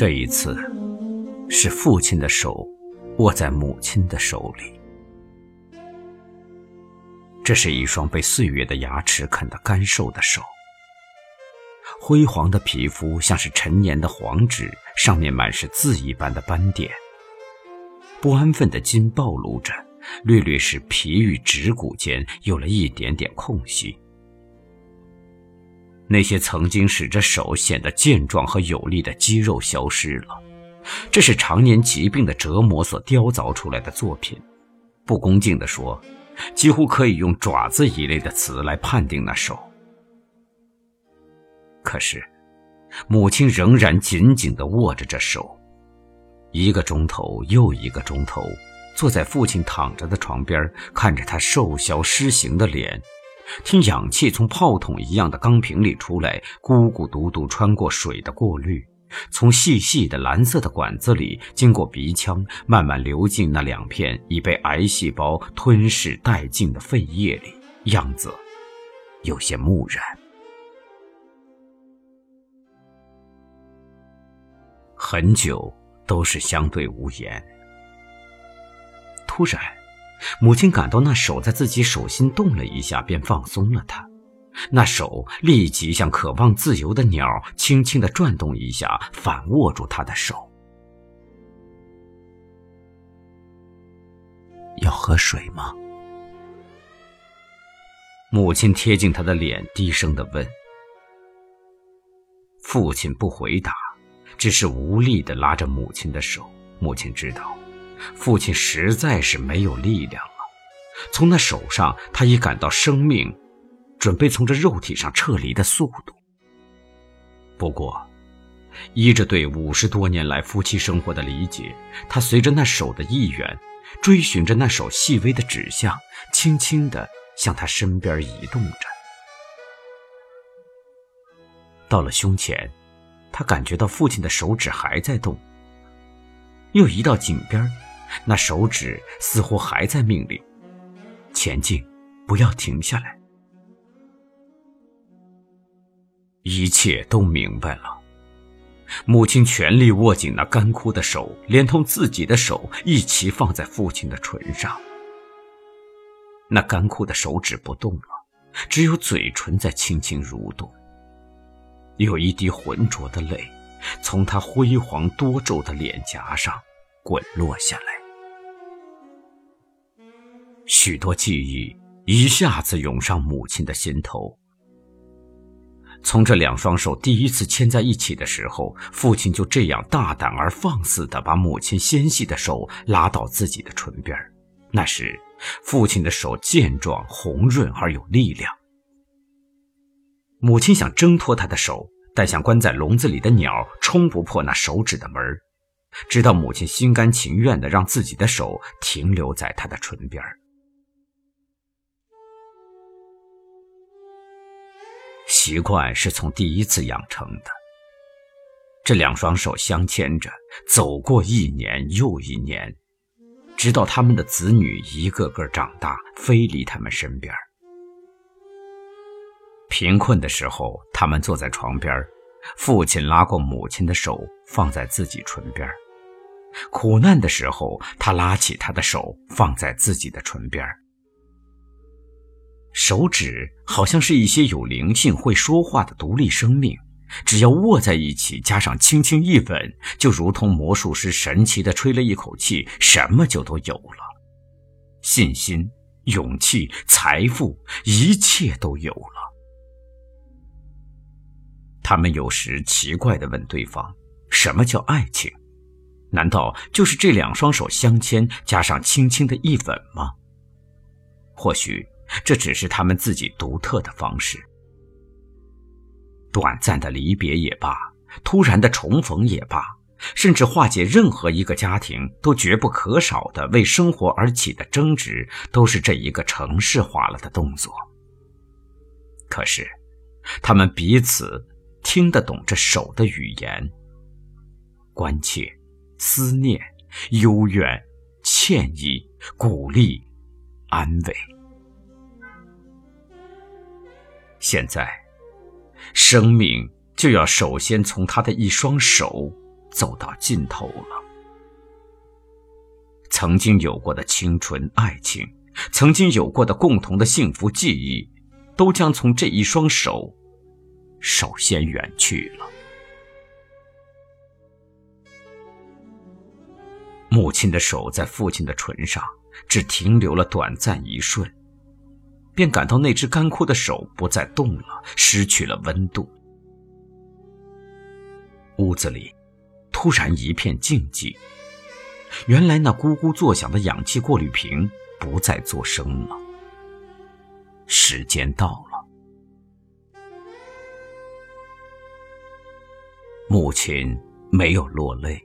这一次，是父亲的手握在母亲的手里。这是一双被岁月的牙齿啃得干瘦的手，灰黄的皮肤像是陈年的黄纸，上面满是字一般的斑点。不安分的筋暴露着，略略使皮与指骨间有了一点点空隙。那些曾经使着手显得健壮和有力的肌肉消失了，这是常年疾病的折磨所雕凿出来的作品。不恭敬地说，几乎可以用爪子一类的词来判定那手。可是，母亲仍然紧紧地握着这手。一个钟头又一个钟头，坐在父亲躺着的床边，看着他瘦削失形的脸，听氧气从炮筒一样的钢瓶里出来，咕咕嘟嘟穿过水的过滤，从细细的蓝色的管子里经过鼻腔，慢慢流进那两片已被癌细胞吞噬殆尽的肺叶里，样子有些木然。很久。都是相对无言。突然，母亲感到那手在自己手心动了一下，便放松了它。那手立即像渴望自由的鸟，轻轻地转动一下，反握住他的手。要喝水吗？母亲贴近他的脸，低声的问。父亲不回答。只是无力地拉着母亲的手，母亲知道，父亲实在是没有力量了。从那手上，他已感到生命准备从这肉体上撤离的速度。不过，依着对五十多年来夫妻生活的理解，他随着那手的意愿，追寻着那手细微的指向，轻轻地向他身边移动着，到了胸前。他感觉到父亲的手指还在动，又移到颈边，那手指似乎还在命令：“前进，不要停下来。”一切都明白了。母亲全力握紧那干枯的手，连同自己的手一起放在父亲的唇上。那干枯的手指不动了，只有嘴唇在轻轻蠕动。有一滴浑浊的泪，从他辉煌多皱的脸颊上滚落下来。许多记忆一下子涌上母亲的心头。从这两双手第一次牵在一起的时候，父亲就这样大胆而放肆地把母亲纤细的手拉到自己的唇边。那时，父亲的手健壮、红润而有力量。母亲想挣脱他的手，但像关在笼子里的鸟，冲不破那手指的门直到母亲心甘情愿地让自己的手停留在他的唇边习惯是从第一次养成的。这两双手相牵着，走过一年又一年，直到他们的子女一个个长大，飞离他们身边贫困的时候，他们坐在床边，父亲拉过母亲的手，放在自己唇边；苦难的时候，他拉起他的手，放在自己的唇边。手指好像是一些有灵性、会说话的独立生命，只要握在一起，加上轻轻一吻，就如同魔术师神奇的吹了一口气，什么就都有了，信心、勇气、财富，一切都有了。他们有时奇怪地问对方：“什么叫爱情？难道就是这两双手相牵，加上轻轻的一吻吗？”或许这只是他们自己独特的方式。短暂的离别也罢，突然的重逢也罢，甚至化解任何一个家庭都绝不可少的为生活而起的争执，都是这一个城市化了的动作。可是，他们彼此。听得懂这手的语言，关切、思念、幽怨、歉意、鼓励、安慰。现在，生命就要首先从他的一双手走到尽头了。曾经有过的青春、爱情，曾经有过的共同的幸福记忆，都将从这一双手首先远去了。母亲的手在父亲的唇上只停留了短暂一瞬，便感到那只干枯的手不再动了，失去了温度。屋子里突然一片静寂。原来那咕咕作响的氧气过滤瓶不再作声了。时间到了，母亲没有落泪，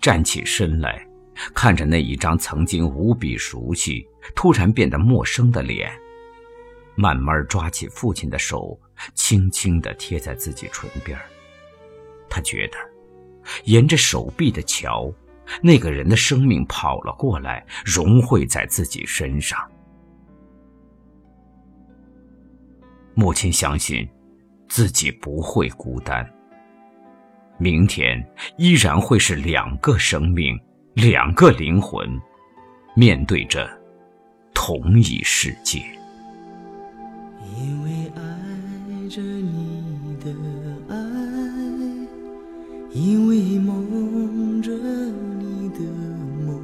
站起身来，看着那一张曾经无比熟悉、突然变得陌生的脸，慢慢抓起父亲的手，轻轻地贴在自己唇边他觉得，沿着手臂的桥。那个人的生命跑了过来，融汇在自己身上。母亲相信，自己不会孤单。明天依然会是两个生命，两个灵魂，面对着同一世界。因为爱着你的爱，因为梦着你的梦。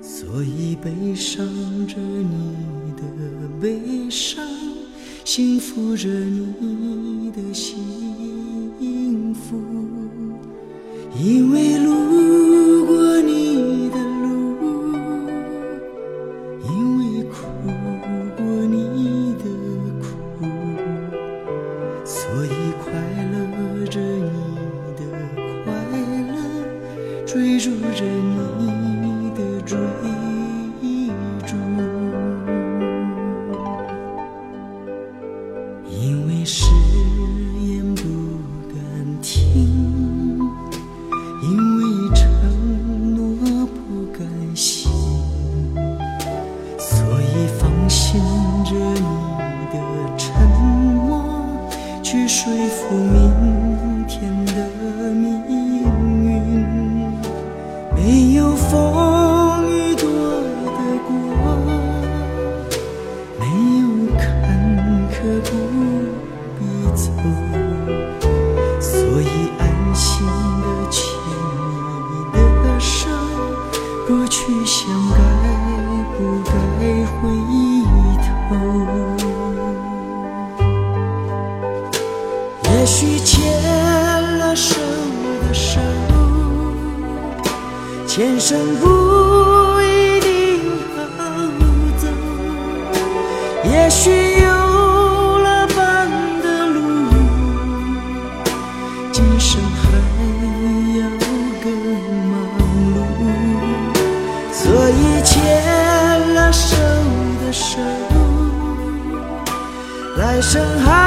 所以悲伤着你的悲伤，幸福着你的幸福，因为路追逐着你的追逐，因为誓言不敢听，因为承诺不敢信，所以奉献着你的沉默，去说服明天的。也许有了伴的路，今生还要更忙碌。所以牵了手的手，来生还。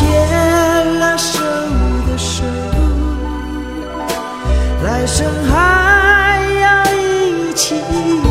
牵了手的手，来生还要一起。